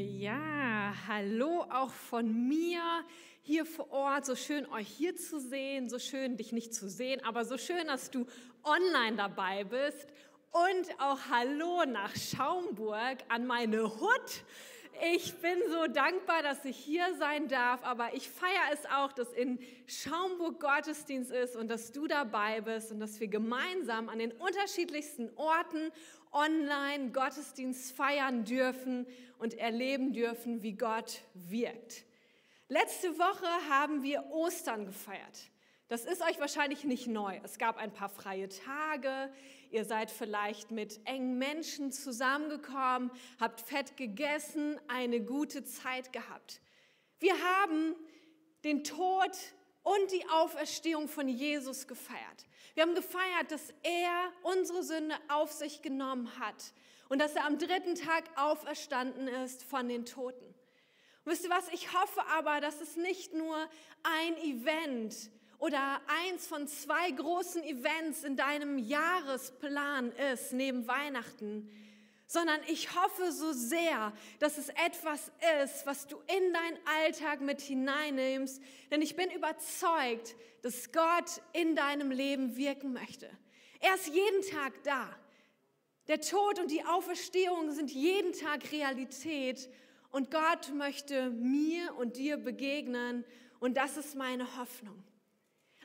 Ja, hallo auch von mir hier vor Ort. So schön euch hier zu sehen, so schön dich nicht zu sehen, aber so schön, dass du online dabei bist. Und auch hallo nach Schaumburg an meine Hut. Ich bin so dankbar, dass ich hier sein darf, aber ich feiere es auch, dass in Schaumburg Gottesdienst ist und dass du dabei bist und dass wir gemeinsam an den unterschiedlichsten Orten online Gottesdienst feiern dürfen und erleben dürfen, wie Gott wirkt. Letzte Woche haben wir Ostern gefeiert. Das ist euch wahrscheinlich nicht neu. Es gab ein paar freie Tage. Ihr seid vielleicht mit engen Menschen zusammengekommen, habt fett gegessen, eine gute Zeit gehabt. Wir haben den Tod und die Auferstehung von Jesus gefeiert. Wir haben gefeiert, dass er unsere Sünde auf sich genommen hat und dass er am dritten Tag auferstanden ist von den Toten. Und wisst ihr was? Ich hoffe aber, dass es nicht nur ein Event oder eins von zwei großen Events in deinem Jahresplan ist, neben Weihnachten, sondern ich hoffe so sehr, dass es etwas ist, was du in deinen Alltag mit hineinnimmst, denn ich bin überzeugt, dass Gott in deinem Leben wirken möchte. Er ist jeden Tag da. Der Tod und die Auferstehung sind jeden Tag Realität und Gott möchte mir und dir begegnen und das ist meine Hoffnung.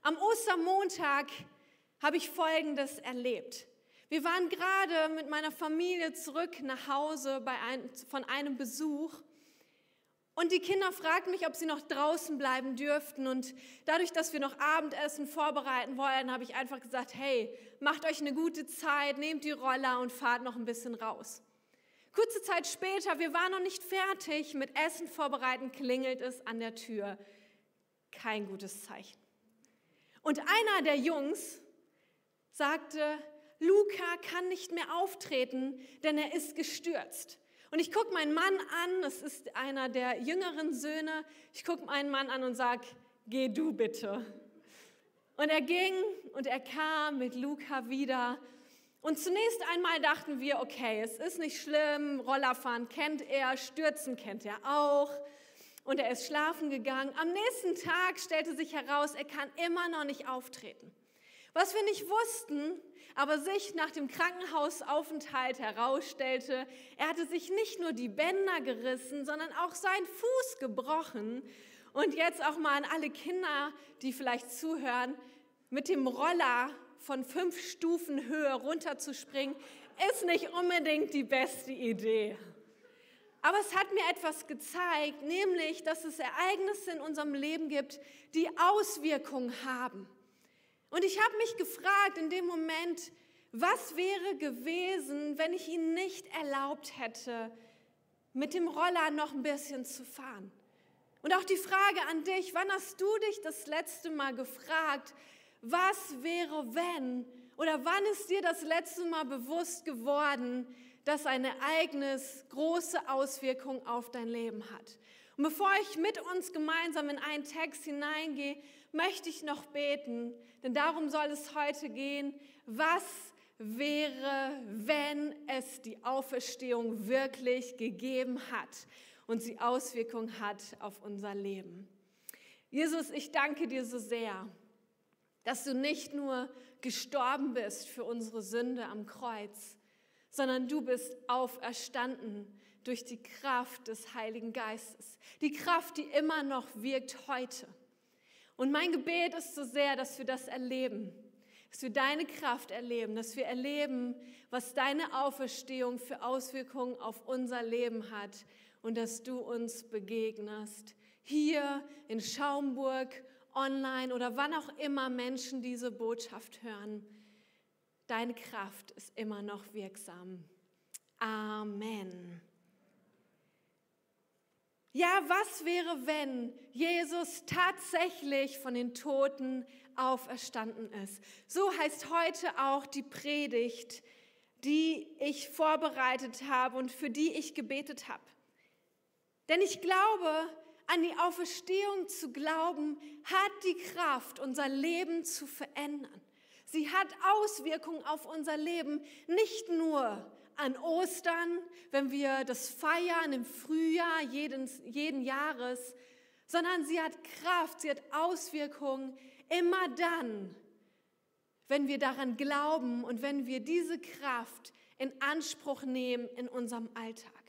Am Ostermontag habe ich Folgendes erlebt. Wir waren gerade mit meiner Familie zurück nach Hause ein, von einem Besuch und die Kinder fragten mich, ob sie noch draußen bleiben dürften. Und dadurch, dass wir noch Abendessen vorbereiten wollen, habe ich einfach gesagt, hey, macht euch eine gute Zeit, nehmt die Roller und fahrt noch ein bisschen raus. Kurze Zeit später, wir waren noch nicht fertig mit Essen vorbereiten, klingelt es an der Tür. Kein gutes Zeichen. Und einer der Jungs sagte, Luca kann nicht mehr auftreten, denn er ist gestürzt. Und ich gucke meinen Mann an, das ist einer der jüngeren Söhne, ich gucke meinen Mann an und sage, geh du bitte. Und er ging und er kam mit Luca wieder. Und zunächst einmal dachten wir, okay, es ist nicht schlimm, Rollerfahren kennt er, Stürzen kennt er auch. Und er ist schlafen gegangen. Am nächsten Tag stellte sich heraus, er kann immer noch nicht auftreten. Was wir nicht wussten, aber sich nach dem Krankenhausaufenthalt herausstellte, er hatte sich nicht nur die Bänder gerissen, sondern auch seinen Fuß gebrochen. Und jetzt auch mal an alle Kinder, die vielleicht zuhören, mit dem Roller von fünf Stufen Höhe runterzuspringen, ist nicht unbedingt die beste Idee. Aber es hat mir etwas gezeigt, nämlich, dass es Ereignisse in unserem Leben gibt, die Auswirkungen haben. Und ich habe mich gefragt in dem Moment, was wäre gewesen, wenn ich ihn nicht erlaubt hätte, mit dem Roller noch ein bisschen zu fahren? Und auch die Frage an dich, wann hast du dich das letzte Mal gefragt, was wäre, wenn? Oder wann ist dir das letzte Mal bewusst geworden, dass ein Ereignis große Auswirkungen auf dein Leben hat? Und bevor ich mit uns gemeinsam in einen Text hineingehe, möchte ich noch beten, denn darum soll es heute gehen. Was wäre, wenn es die Auferstehung wirklich gegeben hat und sie Auswirkungen hat auf unser Leben? Jesus, ich danke dir so sehr, dass du nicht nur gestorben bist für unsere Sünde am Kreuz, sondern du bist auferstanden durch die Kraft des Heiligen Geistes. Die Kraft, die immer noch wirkt heute. Und mein Gebet ist so sehr, dass wir das erleben, dass wir deine Kraft erleben, dass wir erleben, was deine Auferstehung für Auswirkungen auf unser Leben hat und dass du uns begegnest. Hier in Schaumburg, online oder wann auch immer Menschen diese Botschaft hören. Deine Kraft ist immer noch wirksam. Amen. Ja, was wäre, wenn Jesus tatsächlich von den Toten auferstanden ist? So heißt heute auch die Predigt, die ich vorbereitet habe und für die ich gebetet habe. Denn ich glaube, an die Auferstehung zu glauben, hat die Kraft, unser Leben zu verändern. Sie hat Auswirkungen auf unser Leben, nicht nur an Ostern, wenn wir das feiern im Frühjahr jeden, jeden Jahres, sondern sie hat Kraft, sie hat Auswirkungen immer dann, wenn wir daran glauben und wenn wir diese Kraft in Anspruch nehmen in unserem Alltag.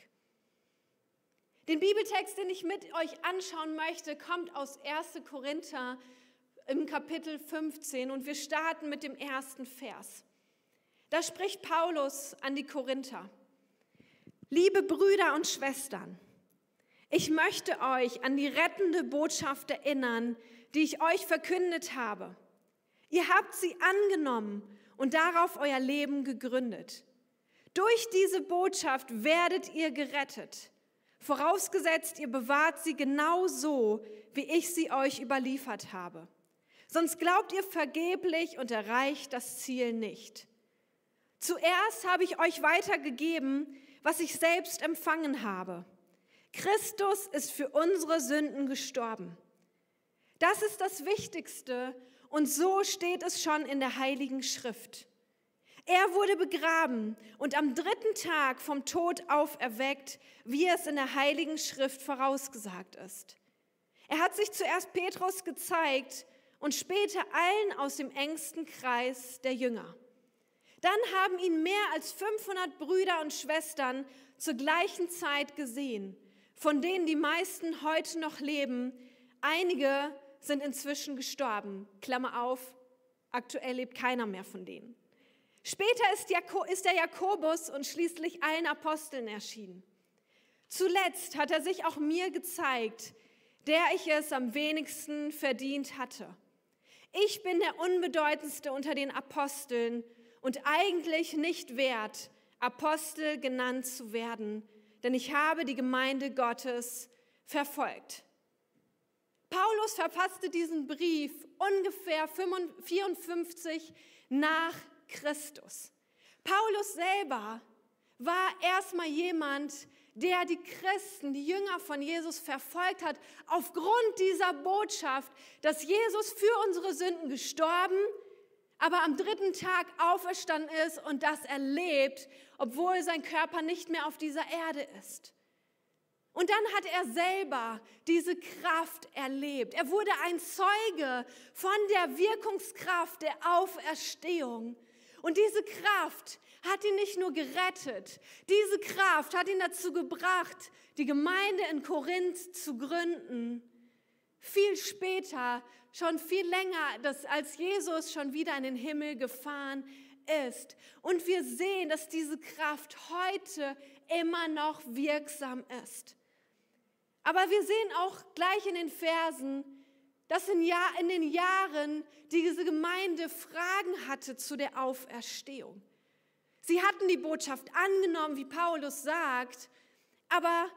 Den Bibeltext, den ich mit euch anschauen möchte, kommt aus 1. Korinther im Kapitel 15 und wir starten mit dem ersten Vers. Da spricht Paulus an die Korinther. Liebe Brüder und Schwestern, ich möchte euch an die rettende Botschaft erinnern, die ich euch verkündet habe. Ihr habt sie angenommen und darauf euer Leben gegründet. Durch diese Botschaft werdet ihr gerettet, vorausgesetzt ihr bewahrt sie genau so, wie ich sie euch überliefert habe. Sonst glaubt ihr vergeblich und erreicht das Ziel nicht. Zuerst habe ich euch weitergegeben, was ich selbst empfangen habe. Christus ist für unsere Sünden gestorben. Das ist das Wichtigste und so steht es schon in der Heiligen Schrift. Er wurde begraben und am dritten Tag vom Tod auferweckt, wie es in der Heiligen Schrift vorausgesagt ist. Er hat sich zuerst Petrus gezeigt und später allen aus dem engsten Kreis der Jünger. Dann haben ihn mehr als 500 Brüder und Schwestern zur gleichen Zeit gesehen, von denen die meisten heute noch leben. Einige sind inzwischen gestorben. Klammer auf, aktuell lebt keiner mehr von denen. Später ist, der Jakobus und schließlich allen Aposteln erschienen. Zuletzt hat er sich auch mir gezeigt, der ich es am wenigsten verdient hatte. Ich bin der unbedeutendste unter den Aposteln und eigentlich nicht wert, Apostel genannt zu werden, denn ich habe die Gemeinde Gottes verfolgt. Paulus verfasste diesen Brief ungefähr 54 nach Christus. Paulus selber war erstmal jemand, der die Christen, die Jünger von Jesus verfolgt hat, aufgrund dieser Botschaft, dass Jesus für unsere Sünden gestorben, aber am dritten Tag auferstanden ist und das erlebt, obwohl sein Körper nicht mehr auf dieser Erde ist. Und dann hat er selber diese Kraft erlebt. Er wurde ein Zeuge von der Wirkungskraft der Auferstehung. Und diese Kraft hat ihn nicht nur gerettet, diese Kraft hat ihn dazu gebracht, die Gemeinde in Korinth zu gründen. Viel später schon viel länger, dass als Jesus schon wieder in den Himmel gefahren ist. Und wir sehen, dass diese Kraft heute immer noch wirksam ist. Aber wir sehen auch gleich in den Versen, dass in, Jahr, in den Jahren diese Gemeinde Fragen hatte zu der Auferstehung. Sie hatten die Botschaft angenommen, wie Paulus sagt, aber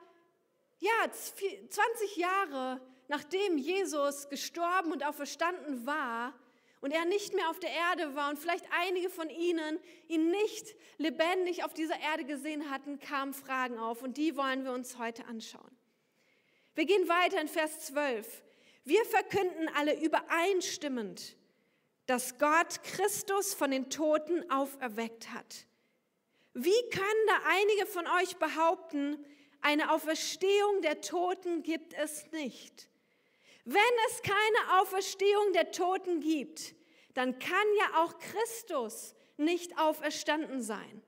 ja, 20 Jahre nachdem Jesus gestorben und auferstanden war und er nicht mehr auf der Erde war und vielleicht einige von ihnen ihn nicht lebendig auf dieser Erde gesehen hatten, kamen Fragen auf und die wollen wir uns heute anschauen. Wir gehen weiter in Vers 12. Wir verkünden alle übereinstimmend, dass Gott Christus von den Toten auferweckt hat. Wie können da einige von euch behaupten, eine Auferstehung der Toten gibt es nicht? Wenn es keine Auferstehung der Toten gibt, dann kann ja auch Christus nicht auferstanden sein.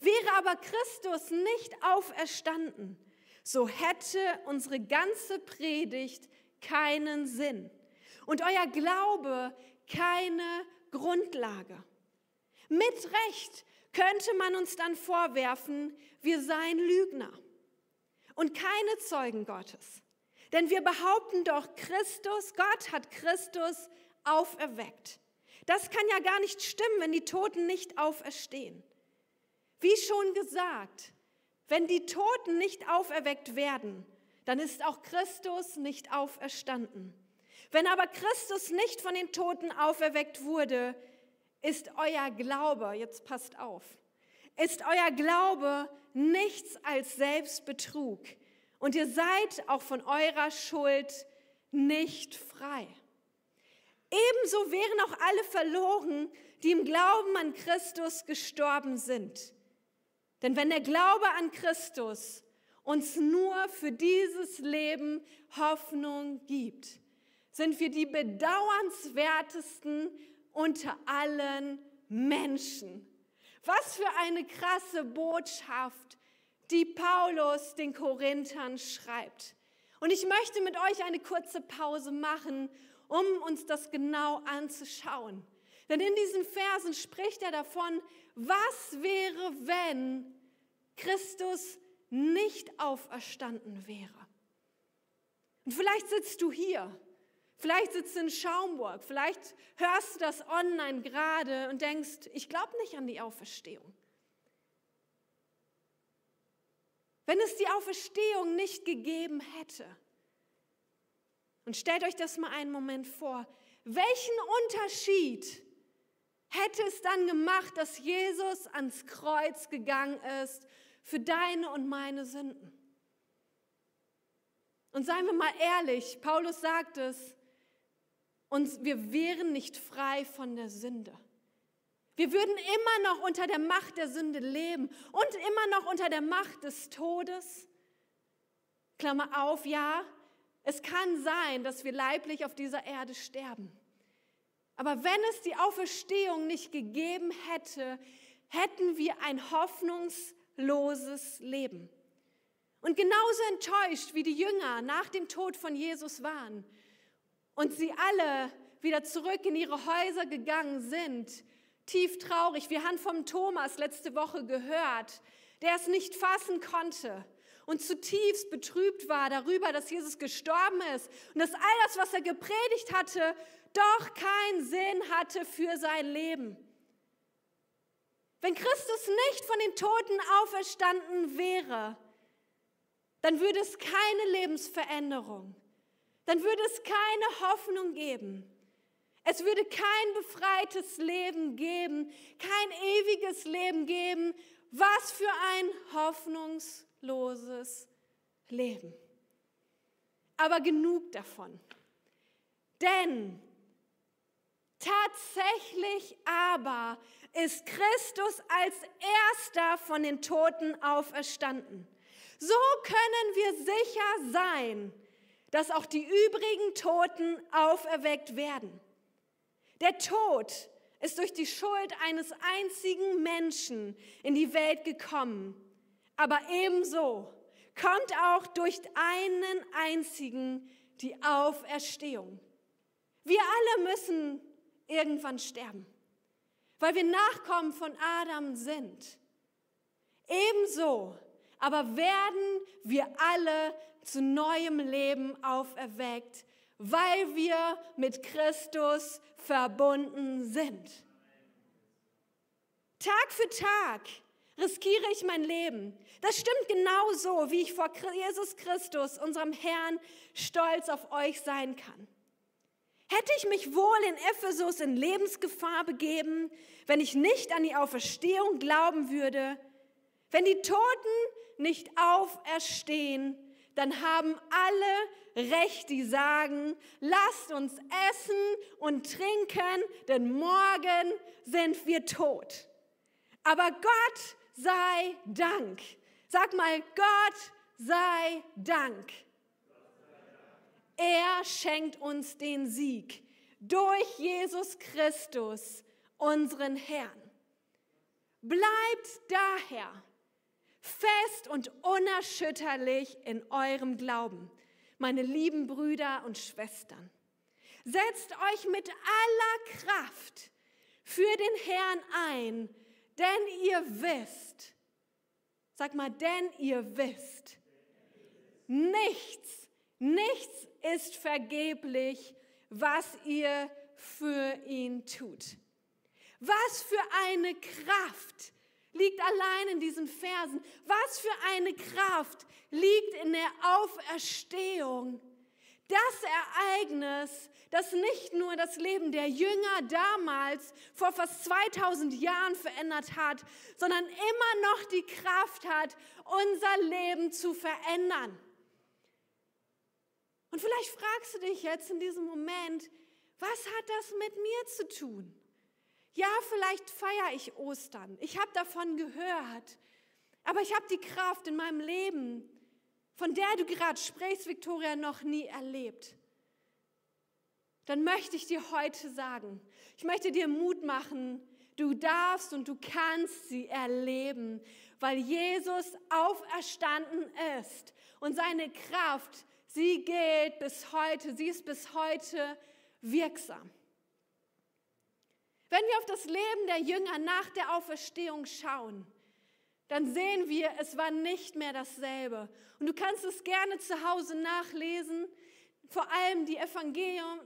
Wäre aber Christus nicht auferstanden, so hätte unsere ganze Predigt keinen Sinn und euer Glaube keine Grundlage. Mit Recht könnte man uns dann vorwerfen, wir seien Lügner und keine Zeugen Gottes. Denn wir behaupten doch, Christus, Gott hat Christus auferweckt. Das kann ja gar nicht stimmen, wenn die Toten nicht auferstehen. Wie schon gesagt, wenn die Toten nicht auferweckt werden, dann ist auch Christus nicht auferstanden. Wenn aber Christus nicht von den Toten auferweckt wurde, ist euer Glaube, jetzt passt auf, ist euer Glaube nichts als Selbstbetrug und ihr seid auch von eurer Schuld nicht frei. Ebenso wären auch alle verloren, die im Glauben an Christus gestorben sind. Denn wenn der Glaube an Christus uns nur für dieses Leben Hoffnung gibt, sind wir die bedauernswertesten unter allen Menschen. Was für eine krasse Botschaft, die Paulus den Korinthern schreibt. Und ich möchte mit euch eine kurze Pause machen, um uns das genau anzuschauen. Denn in diesen Versen spricht er davon, was wäre, wenn Christus nicht auferstanden wäre. Und vielleicht sitzt du hier, vielleicht sitzt du in Schaumburg, vielleicht hörst du das online gerade und denkst, ich glaube nicht an die Auferstehung. Wenn es die Auferstehung nicht gegeben hätte, und stellt euch das mal einen Moment vor, welchen Unterschied hätte es dann gemacht, dass Jesus ans Kreuz gegangen ist für deine und meine Sünden? Und seien wir mal ehrlich, Paulus sagt es, und wir wären nicht frei von der Sünde. Wir würden immer noch unter der Macht der Sünde leben und immer noch unter der Macht des Todes. Klammer auf, ja, es kann sein, dass wir leiblich auf dieser Erde sterben. Aber wenn es die Auferstehung nicht gegeben hätte, hätten wir ein hoffnungsloses Leben. Und genauso enttäuscht wie die Jünger nach dem Tod von Jesus waren und sie alle wieder zurück in ihre Häuser gegangen sind, tief traurig. Wir haben vom Thomas letzte Woche gehört, der es nicht fassen konnte und zutiefst betrübt war darüber, dass Jesus gestorben ist und dass all das, was er gepredigt hatte, doch keinen Sinn hatte für sein Leben. Wenn Christus nicht von den Toten auferstanden wäre, dann würde es keine Lebensveränderung, dann würde es keine Hoffnung geben. Es würde kein befreites Leben geben, kein ewiges Leben geben. Was für ein hoffnungsloses Leben. Aber genug davon. Denn tatsächlich aber ist Christus als erster von den Toten auferstanden. So können wir sicher sein, dass auch die übrigen Toten auferweckt werden. Der Tod ist durch die Schuld eines einzigen Menschen in die Welt gekommen. Aber ebenso kommt auch durch einen einzigen die Auferstehung. Wir alle müssen irgendwann sterben, weil wir Nachkommen von Adam sind. Ebenso aber werden wir alle zu neuem Leben auferweckt, weil wir mit Christus verbunden sind. Tag für Tag riskiere ich mein Leben. Das stimmt genauso, wie ich vor Jesus Christus, unserem Herrn, stolz auf euch sein kann. Hätte ich mich wohl in Ephesus in Lebensgefahr begeben, wenn ich nicht an die Auferstehung glauben würde? Wenn die Toten nicht auferstehen, dann haben alle Recht, die sagen, lasst uns essen und trinken, denn morgen sind wir tot. Aber Gott sei Dank. Sag mal, Gott sei Dank. Er schenkt uns den Sieg durch Jesus Christus, unseren Herrn. Bleibt daher fest und unerschütterlich in eurem Glauben, meine lieben Brüder und Schwestern. Setzt euch mit aller Kraft für den Herrn ein, denn ihr wisst, sag mal, denn ihr wisst, nichts, nichts ist vergeblich, was ihr für ihn tut. Was für eine Kraft liegt allein in diesen Versen. Was für eine Kraft liegt in der Auferstehung. Das Ereignis, das nicht nur das Leben der Jünger damals vor fast 2000 Jahren verändert hat, sondern immer noch die Kraft hat, unser Leben zu verändern. Und vielleicht fragst du dich jetzt in diesem Moment, was hat das mit mir zu tun? Ja, vielleicht feiere ich Ostern. Ich habe davon gehört. Aber ich habe die Kraft in meinem Leben, von der du gerade sprichst, Victoria, noch nie erlebt. Dann möchte ich dir heute sagen, ich möchte dir Mut machen, du darfst und du kannst sie erleben, weil Jesus auferstanden ist und seine Kraft, sie geht bis heute, sie ist bis heute wirksam. Wenn wir auf das Leben der Jünger nach der Auferstehung schauen, dann sehen wir, es war nicht mehr dasselbe. Und du kannst es gerne zu Hause nachlesen, vor allem die Evangelien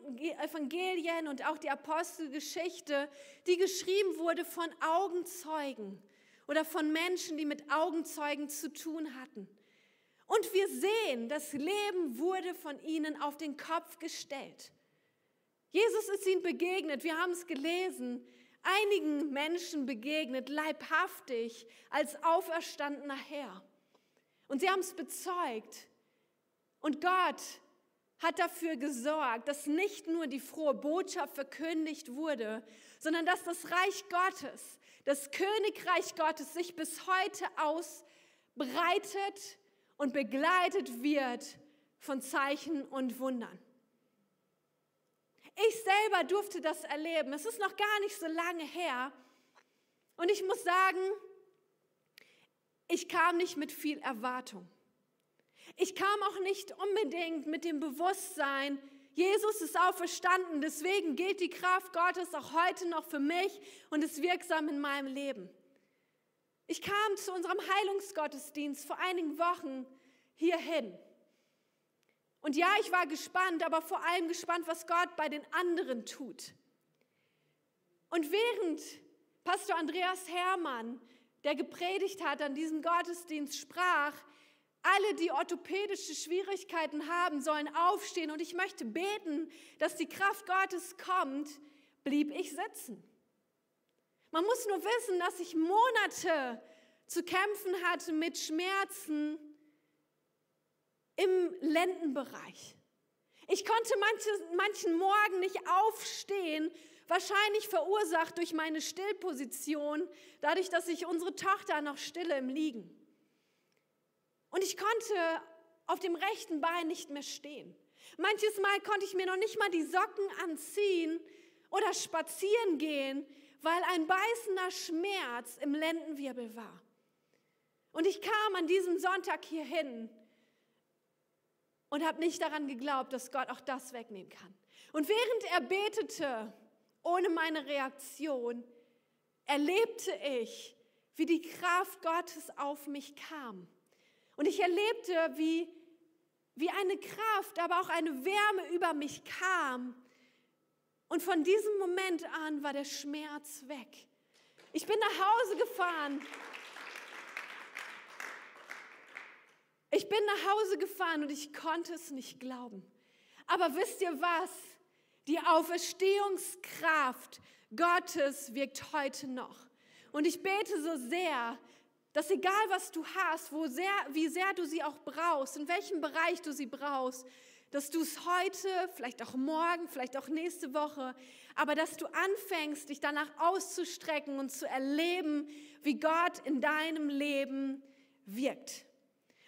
und auch die Apostelgeschichte, die geschrieben wurde von Augenzeugen oder von Menschen, die mit Augenzeugen zu tun hatten. Und wir sehen, das Leben wurde von ihnen auf den Kopf gestellt. Jesus ist ihnen begegnet, wir haben es gelesen, einigen Menschen begegnet, leibhaftig, als auferstandener Herr. Und sie haben es bezeugt. Und Gott hat dafür gesorgt, dass nicht nur die frohe Botschaft verkündigt wurde, sondern dass das Reich Gottes, das Königreich Gottes sich bis heute ausbreitet und begleitet wird von Zeichen und Wundern. Ich selber durfte das erleben. Es ist noch gar nicht so lange her. Und ich muss sagen, ich kam nicht mit viel Erwartung. Ich kam auch nicht unbedingt mit dem Bewusstsein, Jesus ist auferstanden, deswegen gilt die Kraft Gottes auch heute noch für mich und ist wirksam in meinem Leben. Ich kam zu unserem Heilungsgottesdienst vor einigen Wochen hierhin. Und ja, ich war gespannt, aber vor allem gespannt, was Gott bei den anderen tut. Und während Pastor Andreas Hermann, der gepredigt hat an diesem Gottesdienst, sprach, alle, die orthopädische Schwierigkeiten haben, sollen aufstehen und ich möchte beten, dass die Kraft Gottes kommt, blieb ich sitzen. Man muss nur wissen, dass ich Monate zu kämpfen hatte mit Schmerzen im Lendenbereich. Ich konnte manche, manchen Morgen nicht aufstehen, wahrscheinlich verursacht durch meine Stillposition, dadurch, dass ich unsere Tochter noch stille im Liegen. Und ich konnte auf dem rechten Bein nicht mehr stehen. Manches Mal konnte ich mir noch nicht mal die Socken anziehen oder spazieren gehen, weil ein beißender Schmerz im Lendenwirbel war. Und ich kam an diesem Sonntag hierhin und habe nicht daran geglaubt, dass Gott auch das wegnehmen kann. Und während er betete, ohne meine Reaktion, erlebte ich, wie die Kraft Gottes auf mich kam. Und ich erlebte, wie, wie eine Kraft, aber auch eine Wärme über mich kam. Und von diesem Moment an war der Schmerz weg. Ich bin nach Hause gefahren. Ich bin nach Hause gefahren und ich konnte es nicht glauben. Aber wisst ihr was? Die Auferstehungskraft Gottes wirkt heute noch. Und ich bete so sehr, dass egal was du hast, wo sehr, wie sehr du sie auch brauchst, in welchem Bereich du sie brauchst, dass du es heute, vielleicht auch morgen, vielleicht auch nächste Woche, aber dass du anfängst, dich danach auszustrecken und zu erleben, wie Gott in deinem Leben wirkt.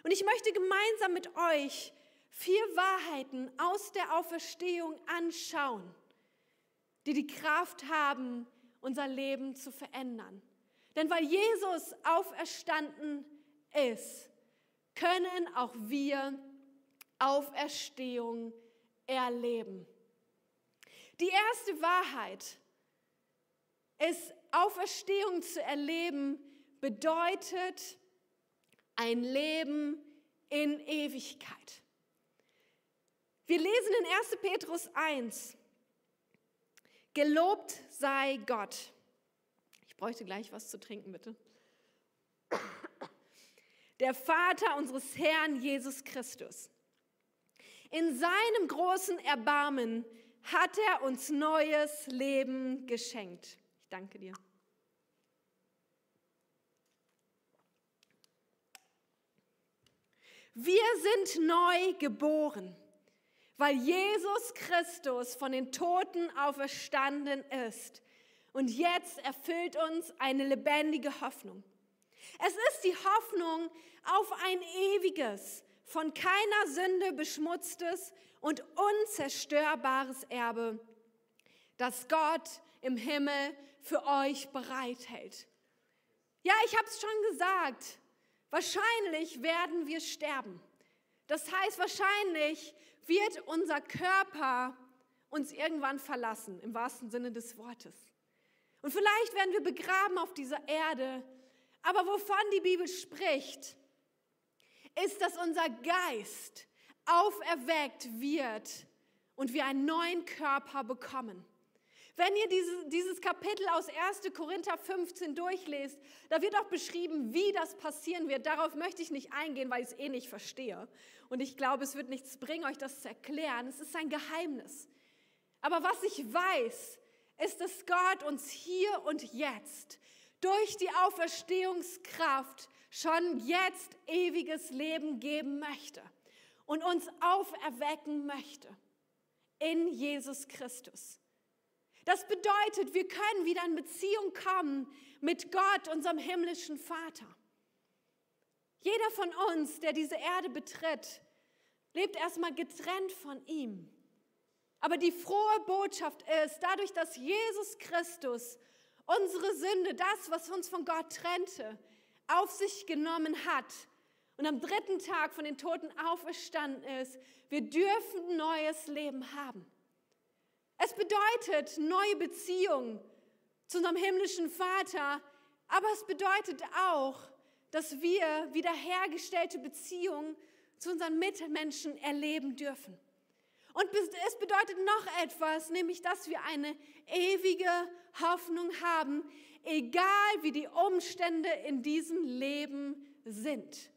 Und ich möchte gemeinsam mit euch vier Wahrheiten aus der Auferstehung anschauen, die die Kraft haben, unser Leben zu verändern. Denn weil Jesus auferstanden ist, können auch wir Auferstehung erleben. Die erste Wahrheit ist, Auferstehung zu erleben bedeutet ein Leben in Ewigkeit. Wir lesen in 1. Petrus 1, Gelobt sei Gott bräuchte gleich was zu trinken, bitte. Der Vater unseres Herrn Jesus Christus. In seinem großen Erbarmen hat er uns neues Leben geschenkt. Ich danke dir. Wir sind neu geboren, weil Jesus Christus von den Toten auferstanden ist und jetzt erfüllt uns eine lebendige Hoffnung. Es ist die Hoffnung auf ein ewiges, von keiner Sünde beschmutztes und unzerstörbares Erbe, das Gott im Himmel für euch bereithält. Ja, ich habe es schon gesagt, wahrscheinlich werden wir sterben. Das heißt, wahrscheinlich wird unser Körper uns irgendwann verlassen, im wahrsten Sinne des Wortes. Und vielleicht werden wir begraben auf dieser Erde, aber wovon die Bibel spricht, ist, dass unser Geist auferweckt wird und wir einen neuen Körper bekommen. Wenn ihr diese, dieses Kapitel aus 1. Korinther 15 durchlest, da wird auch beschrieben, wie das passieren wird. Darauf möchte ich nicht eingehen, weil ich es eh nicht verstehe. Und ich glaube, es wird nichts bringen, euch das zu erklären. Es ist ein Geheimnis. Aber was ich weiß, ist, dass Gott uns hier und jetzt durch die Auferstehungskraft schon jetzt ewiges Leben geben möchte und uns auferwecken möchte in Jesus Christus. Das bedeutet, wir können wieder in Beziehung kommen mit Gott, unserem himmlischen Vater. Jeder von uns, der diese Erde betritt, lebt erstmal getrennt von ihm. Aber die frohe Botschaft ist, dadurch, dass Jesus Christus unsere Sünde, das, was uns von Gott trennte, auf sich genommen hat und am dritten Tag von den Toten auferstanden ist, wir dürfen neues Leben haben. Es bedeutet neue Beziehungen zu unserem himmlischen Vater, aber es bedeutet auch, dass wir wiederhergestellte Beziehungen zu unseren Mitmenschen erleben dürfen. Und es bedeutet noch etwas, nämlich dass wir eine ewige Hoffnung haben, egal wie die Umstände in diesem Leben sind.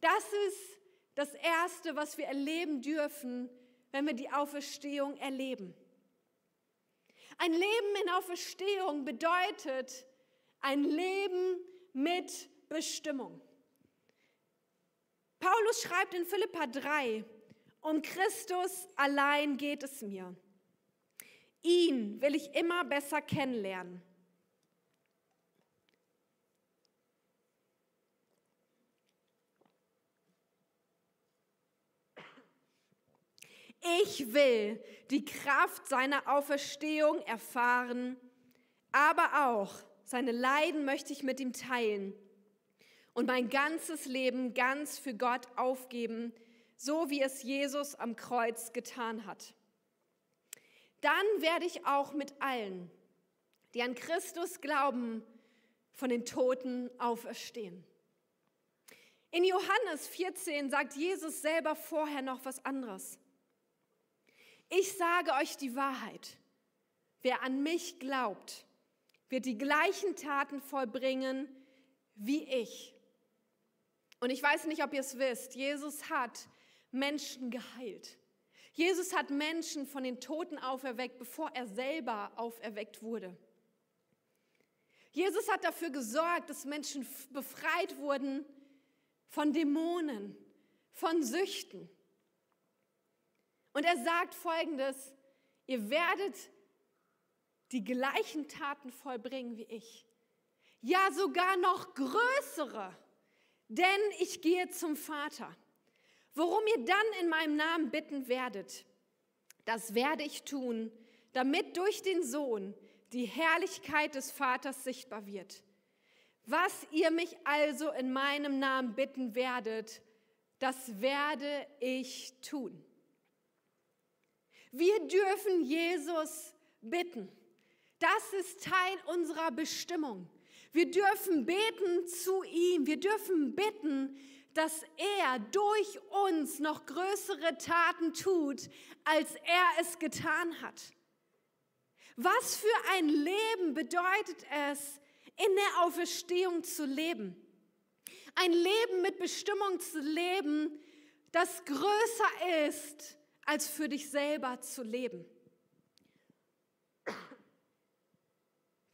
Das ist das Erste, was wir erleben dürfen, wenn wir die Auferstehung erleben. Ein Leben in Auferstehung bedeutet ein Leben mit Bestimmung. Paulus schreibt in Philippa 3, um Christus allein geht es mir. Ihn will ich immer besser kennenlernen. Ich will die Kraft seiner Auferstehung erfahren, aber auch seine Leiden möchte ich mit ihm teilen und mein ganzes Leben ganz für Gott aufgeben, so wie es Jesus am Kreuz getan hat. Dann werde ich auch mit allen, die an Christus glauben, von den Toten auferstehen. In Johannes 14 sagt Jesus selber vorher noch was anderes. Ich sage euch die Wahrheit. Wer an mich glaubt, wird die gleichen Taten vollbringen wie ich. Und ich weiß nicht, ob ihr es wisst, Jesus hat Menschen geheilt. Jesus hat Menschen von den Toten auferweckt, bevor er selber auferweckt wurde. Jesus hat dafür gesorgt, dass Menschen befreit wurden von Dämonen, von Süchten. Und er sagt folgendes, ihr werdet die gleichen Taten vollbringen wie ich. Ja, sogar noch größere, denn ich gehe zum Vater. Worum ihr dann in meinem Namen bitten werdet, das werde ich tun, damit durch den Sohn die Herrlichkeit des Vaters sichtbar wird. Was ihr mich also in meinem Namen bitten werdet, das werde ich tun. Wir dürfen Jesus bitten. Das ist Teil unserer Bestimmung. Wir dürfen beten zu ihm. Wir dürfen bitten, dass er durch uns noch größere Taten tut, als er es getan hat. Was für ein Leben bedeutet es, in der Auferstehung zu leben? Ein Leben mit Bestimmung zu leben, das größer ist als für dich selber zu leben.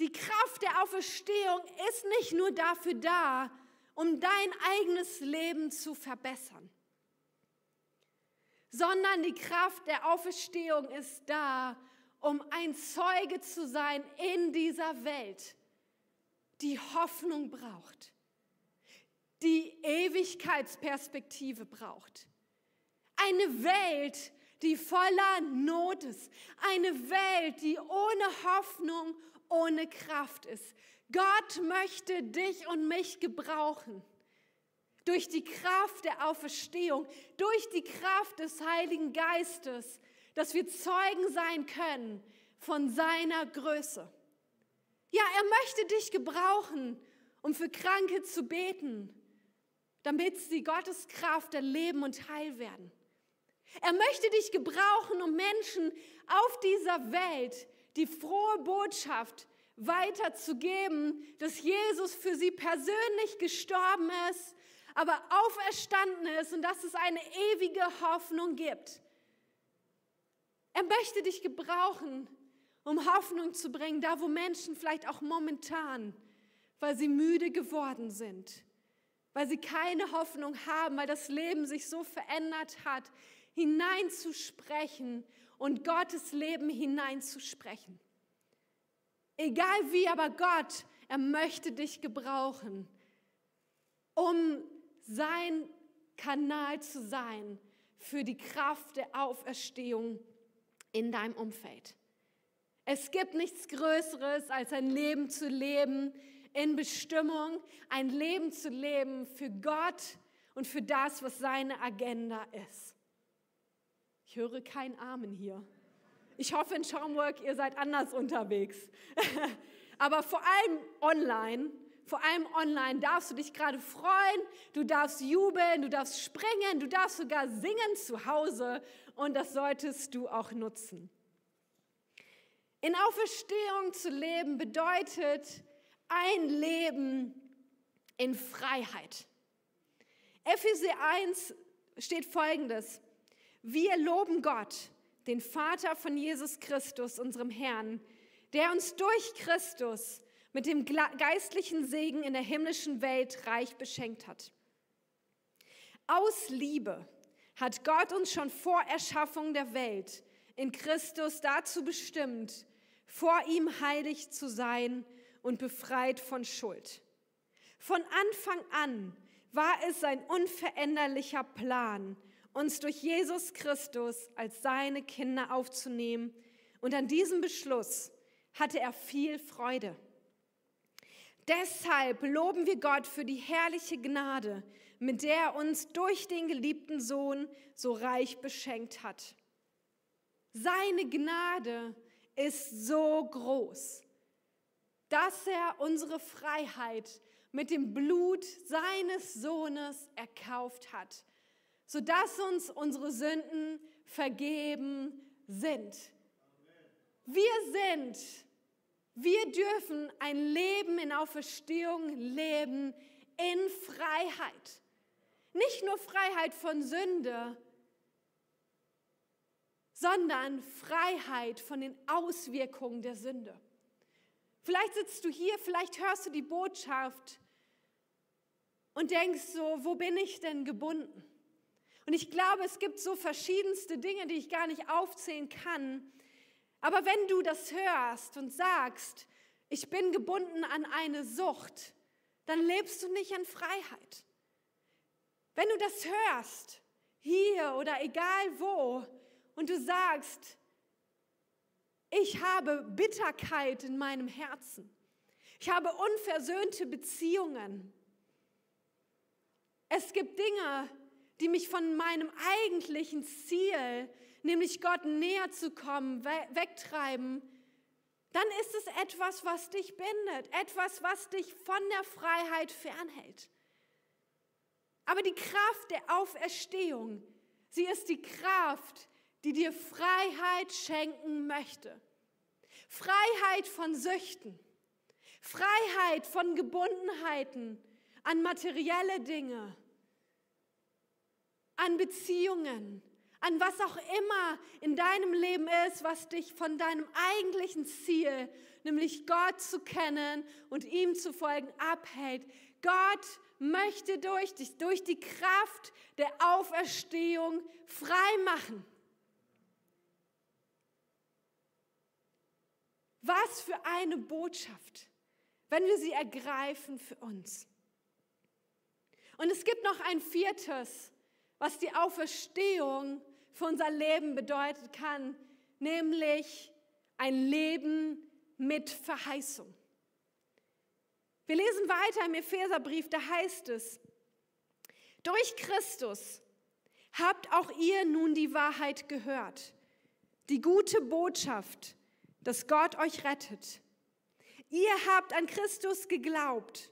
Die Kraft der Auferstehung ist nicht nur dafür da, um dein eigenes Leben zu verbessern, sondern die Kraft der Auferstehung ist da, um ein Zeuge zu sein in dieser Welt, die Hoffnung braucht, die Ewigkeitsperspektive braucht. Eine Welt, die voller Not ist. Eine Welt, die ohne Hoffnung, ohne Kraft ist. Gott möchte dich und mich gebrauchen. Durch die Kraft der Auferstehung, durch die Kraft des Heiligen Geistes, dass wir Zeugen sein können von seiner Größe. Ja, er möchte dich gebrauchen, um für Kranke zu beten, damit sie Gottes Kraft erleben und heil werden. Er möchte dich gebrauchen, um Menschen auf dieser Welt die frohe Botschaft weiterzugeben, dass Jesus für sie persönlich gestorben ist, aber auferstanden ist und dass es eine ewige Hoffnung gibt. Er möchte dich gebrauchen, um Hoffnung zu bringen, da wo Menschen vielleicht auch momentan, weil sie müde geworden sind, weil sie keine Hoffnung haben, weil das Leben sich so verändert hat, hineinzusprechen und Gottes Leben hineinzusprechen. Egal wie, aber Gott, er möchte dich gebrauchen, um sein Kanal zu sein für die Kraft der Auferstehung in deinem Umfeld. Es gibt nichts Größeres, als ein Leben zu leben in Bestimmung, ein Leben zu leben für Gott und für das, was seine Agenda ist. Ich höre kein Amen hier. Ich hoffe in Schaumburg, ihr seid anders unterwegs. Aber vor allem online, vor allem online darfst du dich gerade freuen, du darfst jubeln, du darfst springen, du darfst sogar singen zu Hause und das solltest du auch nutzen. In Auferstehung zu leben bedeutet ein Leben in Freiheit. Epheser 1 steht folgendes. Wir loben Gott, den Vater von Jesus Christus, unserem Herrn, der uns durch Christus mit dem geistlichen Segen in der himmlischen Welt reich beschenkt hat. Aus Liebe hat Gott uns schon vor Erschaffung der Welt in Christus dazu bestimmt, vor ihm heilig zu sein und befreit von Schuld. Von Anfang an war es sein unveränderlicher Plan, uns durch Jesus Christus als seine Kinder aufzunehmen. Und an diesem Beschluss hatte er viel Freude. Deshalb loben wir Gott für die herrliche Gnade, mit der er uns durch den geliebten Sohn so reich beschenkt hat. Seine Gnade ist so groß, dass er unsere Freiheit mit dem Blut seines Sohnes erkauft hat sodass uns unsere Sünden vergeben sind. Wir sind, wir dürfen ein Leben in Auferstehung leben in Freiheit. Nicht nur Freiheit von Sünde, sondern Freiheit von den Auswirkungen der Sünde. Vielleicht sitzt du hier, vielleicht hörst du die Botschaft und denkst so, wo bin ich denn gebunden? Und ich glaube, es gibt so verschiedenste Dinge, die ich gar nicht aufzählen kann. Aber wenn du das hörst und sagst, ich bin gebunden an eine Sucht, dann lebst du nicht in Freiheit. Wenn du das hörst, hier oder egal wo, und du sagst, ich habe Bitterkeit in meinem Herzen, ich habe unversöhnte Beziehungen, es gibt Dinge, die mich von meinem eigentlichen Ziel, nämlich Gott näher zu kommen, wegtreiben, dann ist es etwas, was dich bindet, etwas, was dich von der Freiheit fernhält. Aber die Kraft der Auferstehung, sie ist die Kraft, die dir Freiheit schenken möchte. Freiheit von Süchten, Freiheit von Gebundenheiten an materielle Dinge, an Beziehungen, an was auch immer in deinem Leben ist, was dich von deinem eigentlichen Ziel, nämlich Gott zu kennen und ihm zu folgen, abhält. Gott möchte durch dich, durch die Kraft der Auferstehung frei machen. Was für eine Botschaft. wenn wir sie ergreifen für uns. Und es gibt noch ein viertes, was die Auferstehung für unser Leben bedeutet kann, nämlich ein Leben mit Verheißung. Wir lesen weiter im Epheserbrief, da heißt es, durch Christus habt auch ihr nun die Wahrheit gehört, die gute Botschaft, dass Gott euch rettet. Ihr habt an Christus geglaubt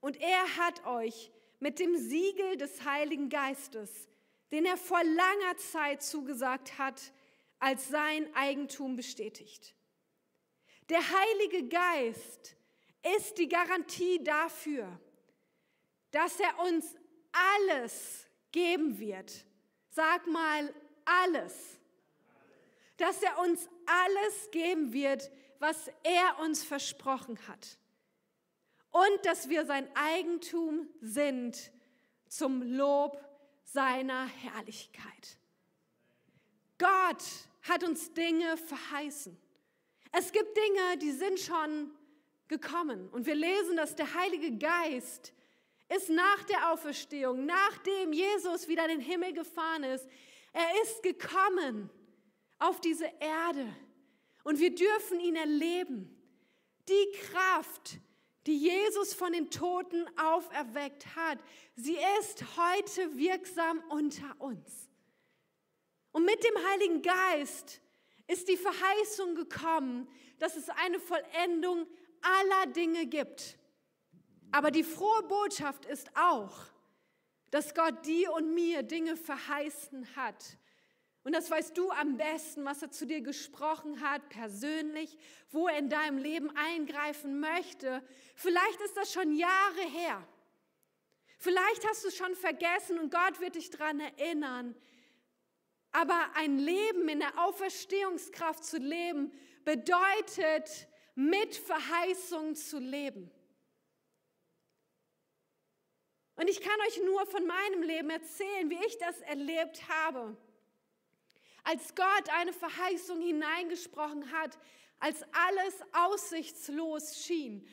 und er hat euch mit dem Siegel des Heiligen Geistes, den er vor langer Zeit zugesagt hat, als sein Eigentum bestätigt. Der Heilige Geist ist die Garantie dafür, dass er uns alles geben wird. Sag mal alles. Dass er uns alles geben wird, was er uns versprochen hat. Und dass wir sein Eigentum sind zum Lob seiner Herrlichkeit. Gott hat uns Dinge verheißen. Es gibt Dinge, die sind schon gekommen. Und wir lesen, dass der Heilige Geist ist nach der Auferstehung, nachdem Jesus wieder in den Himmel gefahren ist, er ist gekommen auf diese Erde. Und wir dürfen ihn erleben. Die Kraft, die Jesus von den Toten auferweckt hat, sie ist heute wirksam unter uns. Und mit dem Heiligen Geist ist die Verheißung gekommen, dass es eine Vollendung aller Dinge gibt. Aber die frohe Botschaft ist auch, dass Gott dir und mir Dinge verheißen hat. Und das weißt du am besten, was er zu dir gesprochen hat, persönlich, wo er in deinem Leben eingreifen möchte. Vielleicht ist das schon Jahre her. Vielleicht hast du es schon vergessen und Gott wird dich daran erinnern. Aber ein Leben in der Auferstehungskraft zu leben, bedeutet, mit Verheißung zu leben. Und ich kann euch nur von meinem Leben erzählen, wie ich das erlebt habe. Als Gott eine Verheißung hineingesprochen hat, als alles aussichtslos schien,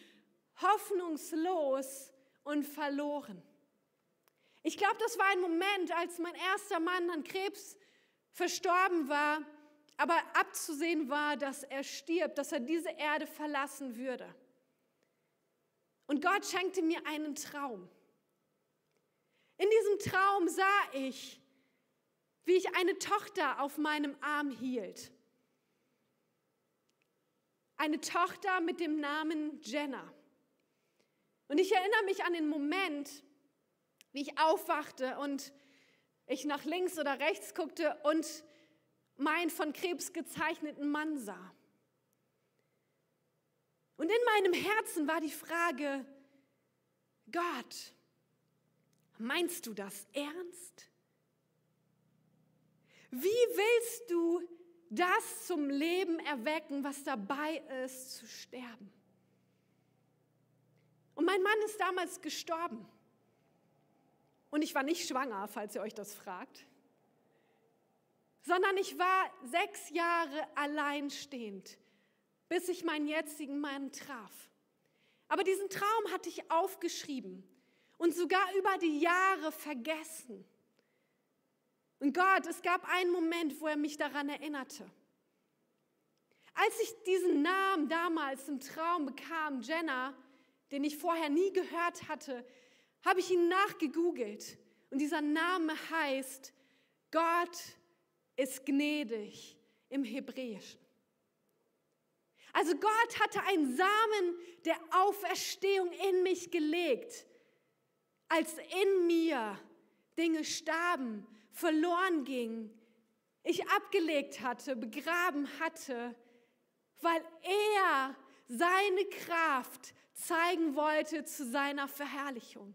hoffnungslos und verloren. Ich glaube, das war ein Moment, als mein erster Mann an Krebs verstorben war, aber abzusehen war, dass er stirbt, dass er diese Erde verlassen würde. Und Gott schenkte mir einen Traum. In diesem Traum sah ich, wie ich eine Tochter auf meinem Arm hielt. Eine Tochter mit dem Namen Jenna. Und ich erinnere mich an den Moment, wie ich aufwachte und ich nach links oder rechts guckte und meinen von Krebs gezeichneten Mann sah. Und in meinem Herzen war die Frage, Gott, meinst du das ernst? Wie willst du das zum Leben erwecken, was dabei ist zu sterben? Und mein Mann ist damals gestorben. Und ich war nicht schwanger, falls ihr euch das fragt, sondern ich war sechs Jahre alleinstehend, bis ich meinen jetzigen Mann traf. Aber diesen Traum hatte ich aufgeschrieben und sogar über die Jahre vergessen. Und Gott, es gab einen Moment, wo er mich daran erinnerte. Als ich diesen Namen damals im Traum bekam, Jenna, den ich vorher nie gehört hatte, habe ich ihn nachgegoogelt und dieser Name heißt Gott ist gnädig im Hebräischen. Also Gott hatte einen Samen der Auferstehung in mich gelegt, als in mir Dinge starben, verloren gingen, ich abgelegt hatte, begraben hatte, weil er seine Kraft zeigen wollte zu seiner Verherrlichung.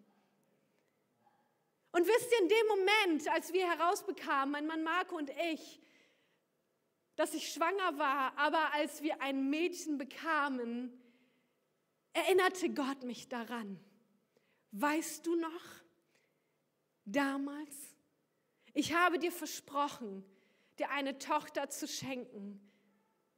Und wisst ihr, in dem Moment, als wir herausbekamen, mein Mann Marco und ich, dass ich schwanger war, aber als wir ein Mädchen bekamen, erinnerte Gott mich daran. Weißt du noch, damals, ich habe dir versprochen, dir eine Tochter zu schenken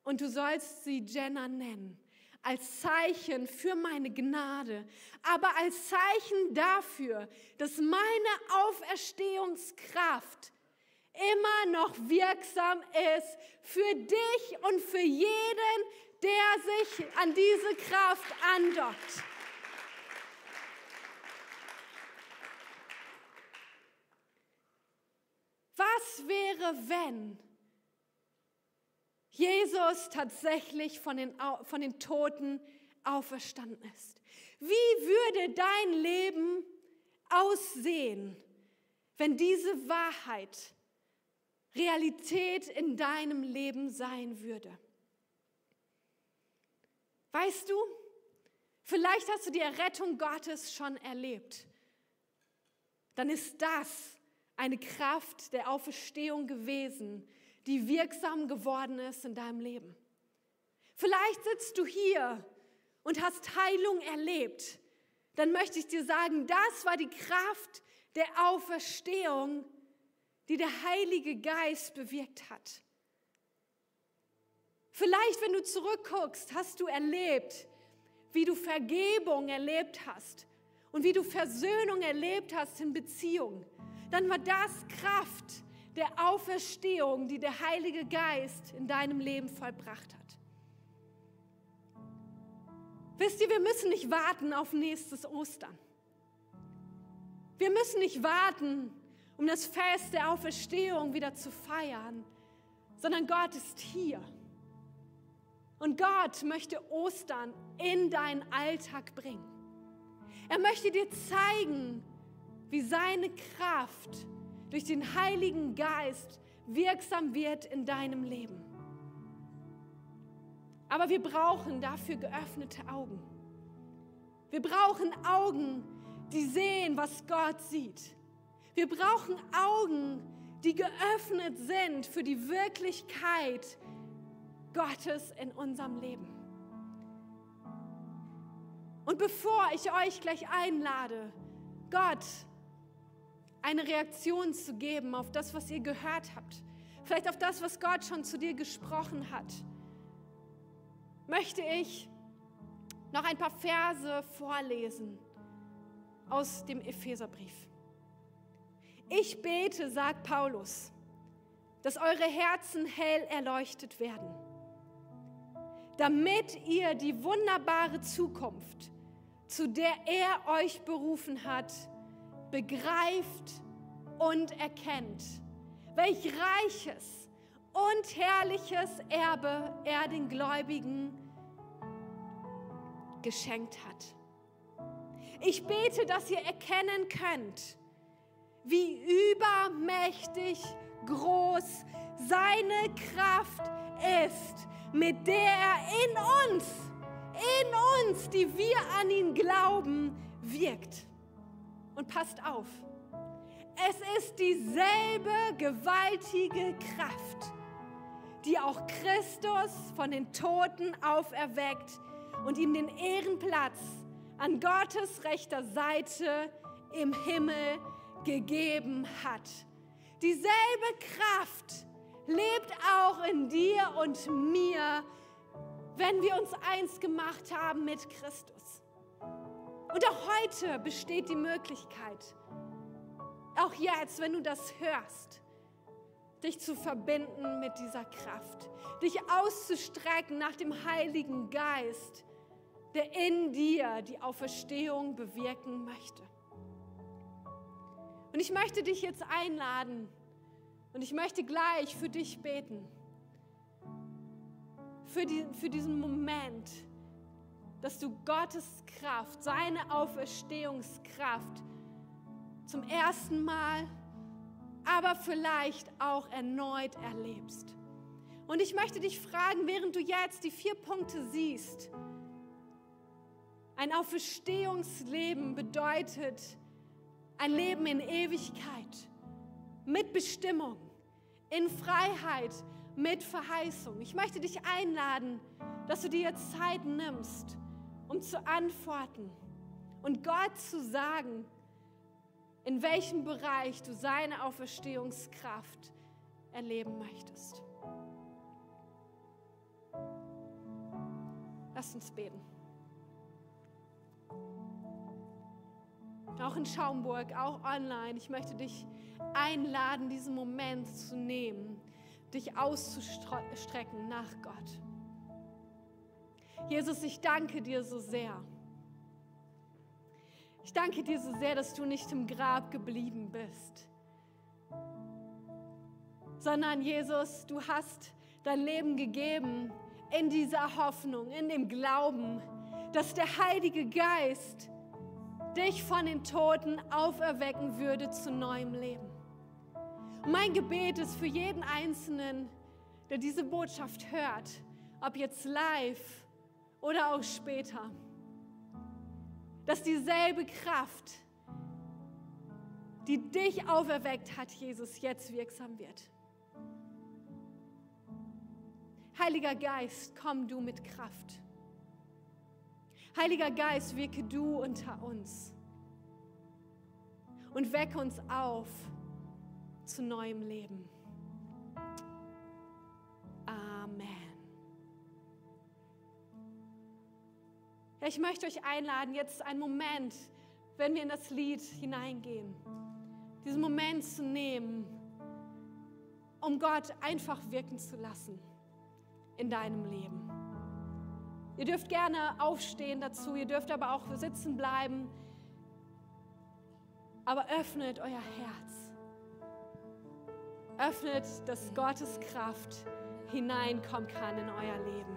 und du sollst sie Jenna nennen. als Zeichen für meine Gnade, aber als Zeichen dafür, dass meine Auferstehungskraft immer noch wirksam ist für dich und für jeden, der sich an diese Kraft andockt. Was wäre, wenn Jesus tatsächlich von den, von den Toten auferstanden ist? Wie würde dein Leben aussehen, wenn diese Wahrheit Realität in deinem Leben sein würde? Weißt du, vielleicht hast du die Errettung Gottes schon erlebt. Dann ist das eine Kraft der Auferstehung gewesen, die wirksam geworden ist in deinem Leben. Vielleicht sitzt du hier und hast Heilung erlebt. Dann möchte ich dir sagen, das war die Kraft der Auferstehung, die der Heilige Geist bewirkt hat. Vielleicht, wenn du zurückguckst, hast du erlebt, wie du Vergebung erlebt hast und wie du Versöhnung erlebt hast in Beziehungen dann war das Kraft der Auferstehung, die der Heilige Geist in deinem Leben vollbracht hat. Wisst ihr, wir müssen nicht warten auf nächstes Ostern. Wir müssen nicht warten, um das Fest der Auferstehung wieder zu feiern, sondern Gott ist hier. Und Gott möchte Ostern in deinen Alltag bringen. Er möchte dir zeigen, wie seine Kraft durch den Heiligen Geist wirksam wird in deinem Leben. Aber wir brauchen dafür geöffnete Augen. Wir brauchen Augen, die sehen, was Gott sieht. Wir brauchen Augen, die geöffnet sind für die Wirklichkeit Gottes in unserem Leben. Und bevor ich euch gleich einlade, Gott eine Reaktion zu geben auf das, was ihr gehört habt. Vielleicht auf das, was Gott schon zu dir gesprochen hat. Möchte ich noch ein paar Verse vorlesen aus dem Epheserbrief. Ich bete, sagt Paulus, dass eure Herzen hell erleuchtet werden, damit ihr die wunderbare Zukunft, zu der er euch berufen hat, begreift und erkennt, welch reiches und herrliches Erbe er den Gläubigen geschenkt hat. Ich bete, dass ihr erkennen könnt, wie übermächtig groß seine Kraft ist, mit der er in uns, in uns, die wir an ihn glauben, wirkt. Und passt auf, es ist dieselbe gewaltige Kraft, die auch Christus von den Toten auferweckt und ihm den Ehrenplatz an Gottes rechter Seite im Himmel gegeben hat. Dieselbe Kraft lebt auch in dir und mir, wenn wir uns eins gemacht haben mit Christus. Und auch heute besteht die Möglichkeit, auch jetzt, wenn du das hörst, dich zu verbinden mit dieser Kraft, dich auszustrecken nach dem Heiligen Geist, der in dir die Auferstehung bewirken möchte. Und ich möchte dich jetzt einladen und ich möchte gleich für dich beten, für, die, für diesen Moment, dass du Gottes Kraft, seine Auferstehungskraft zum ersten Mal, aber vielleicht auch erneut erlebst. Und ich möchte dich fragen, während du jetzt die vier Punkte siehst, ein Auferstehungsleben bedeutet ein Leben in Ewigkeit, mit Bestimmung, in Freiheit, mit Verheißung. Ich möchte dich einladen, dass du dir jetzt Zeit nimmst um zu antworten und Gott zu sagen, in welchem Bereich du seine Auferstehungskraft erleben möchtest. Lasst uns beten. Auch in Schaumburg, auch online. Ich möchte dich einladen, diesen Moment zu nehmen, dich auszustrecken nach Gott. Jesus, ich danke dir so sehr. Ich danke dir so sehr, dass du nicht im Grab geblieben bist, sondern Jesus, du hast dein Leben gegeben in dieser Hoffnung, in dem Glauben, dass der Heilige Geist dich von den Toten auferwecken würde zu neuem Leben. Und mein Gebet ist für jeden Einzelnen, der diese Botschaft hört, ob jetzt live oder auch später, dass dieselbe Kraft, die dich auferweckt hat, Jesus, jetzt wirksam wird. Heiliger Geist, komm du mit Kraft. Heiliger Geist, wirke du unter uns und wecke uns auf zu neuem Leben. Amen. Ich möchte euch einladen, jetzt einen Moment, wenn wir in das Lied hineingehen, diesen Moment zu nehmen, um Gott einfach wirken zu lassen in deinem Leben. Ihr dürft gerne aufstehen dazu, ihr dürft aber auch sitzen bleiben, aber öffnet euer Herz. Öffnet, dass Gottes Kraft hineinkommen kann in euer Leben.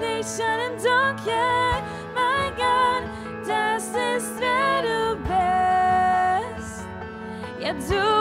nation and don't. My God does this better best. Yeah, do.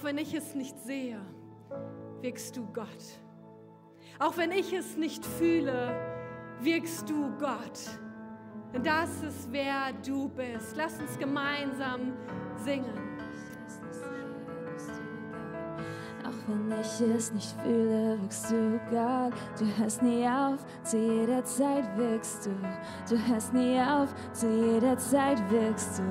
Auch wenn ich es nicht sehe, wirkst du Gott. Auch wenn ich es nicht fühle, wirkst du Gott. Denn das ist wer du bist. Lass uns gemeinsam singen. Wenn ich es nicht fühle, wirkst du Gott. Du hörst nie auf, zu jeder Zeit wirkst du. Du hörst nie auf, zu jeder Zeit wirkst du.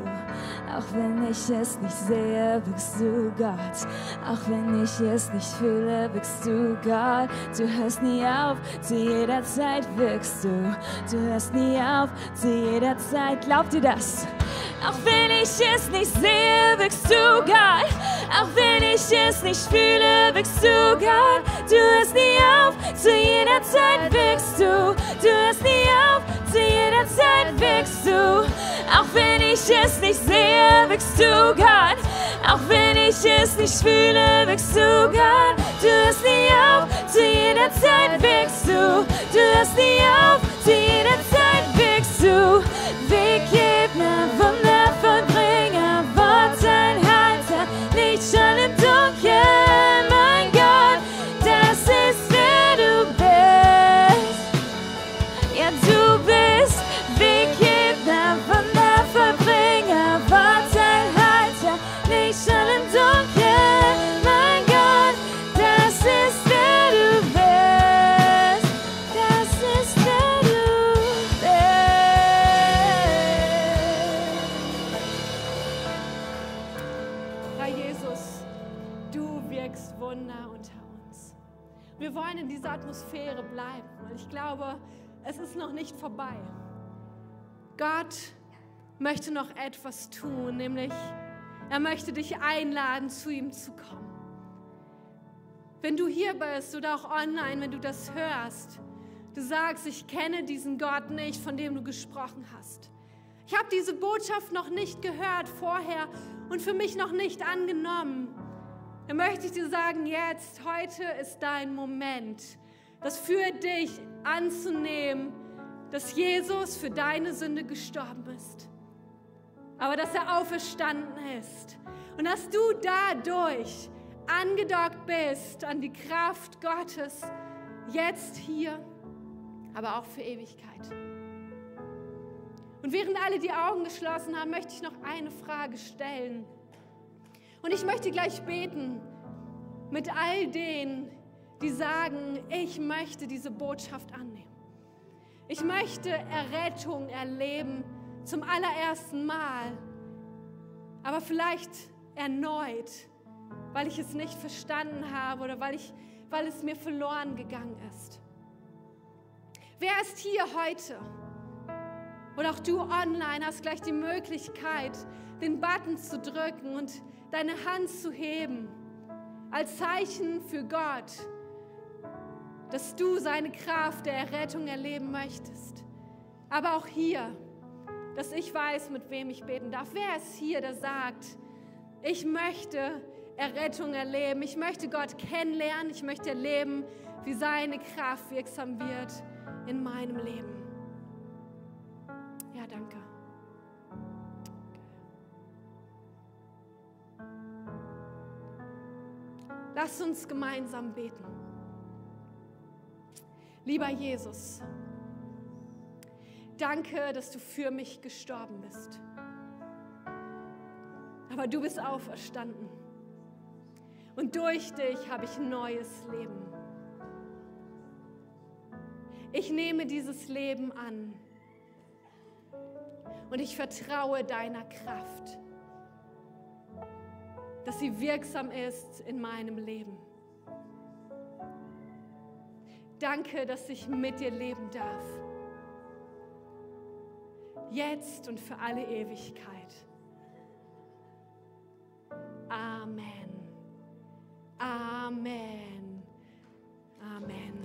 Auch wenn ich es nicht sehe, wirkst du Gott. Auch wenn ich es nicht fühle, wirkst du Gott. Du hörst nie auf, zu jeder Zeit wirkst du. Du hörst nie auf, zu jeder Zeit. Glaubt ihr das? Auch wenn ich es nicht sehe, wirkst du Gott. Auch wenn ich es nicht fühle, wirkst du Gott. Du hörst nie auf, zu jeder Zeit wirkst du. Du hörst nie auf, zu jeder Zeit wirkst du. Auch wenn ich es nicht sehe, wirkst du Gott. Auch wenn ich es nicht fühle, wirkst du Gott. Du hörst nie auf, zu jeder Zeit wirkst du. Du hörst nie auf, zu jeder Zeit wirkst du. Weggebner, Atmosphäre bleiben, weil ich glaube, es ist noch nicht vorbei. Gott möchte noch etwas tun, nämlich er möchte dich einladen, zu ihm zu kommen. Wenn du hier bist oder auch online, wenn du das hörst, du sagst, ich kenne diesen Gott nicht, von dem du gesprochen hast. Ich habe diese Botschaft noch nicht gehört vorher und für mich noch nicht angenommen. Dann möchte ich dir sagen, jetzt, heute ist dein Moment, das für dich anzunehmen, dass Jesus für deine Sünde gestorben ist, aber dass er auferstanden ist und dass du dadurch angedockt bist an die Kraft Gottes, jetzt hier, aber auch für Ewigkeit. Und während alle die Augen geschlossen haben, möchte ich noch eine Frage stellen. Und ich möchte gleich beten mit all denen, die sagen, ich möchte diese Botschaft annehmen. Ich möchte Errettung erleben zum allerersten Mal, aber vielleicht erneut, weil ich es nicht verstanden habe oder weil, ich, weil es mir verloren gegangen ist. Wer ist hier heute? Und auch du online hast gleich die Möglichkeit, den Button zu drücken und deine Hand zu heben als Zeichen für Gott, dass du seine Kraft der Errettung erleben möchtest. Aber auch hier, dass ich weiß, mit wem ich beten darf. Wer ist hier, der sagt, ich möchte Errettung erleben, ich möchte Gott kennenlernen, ich möchte erleben, wie seine Kraft wirksam wird in meinem Leben. Ja, danke. Lass uns gemeinsam beten. Lieber Jesus, danke, dass du für mich gestorben bist. Aber du bist auferstanden. Und durch dich habe ich ein neues Leben. Ich nehme dieses Leben an und ich vertraue deiner Kraft, dass sie wirksam ist in meinem Leben. Danke, dass ich mit dir leben darf. Jetzt und für alle Ewigkeit. Amen. Amen. Amen.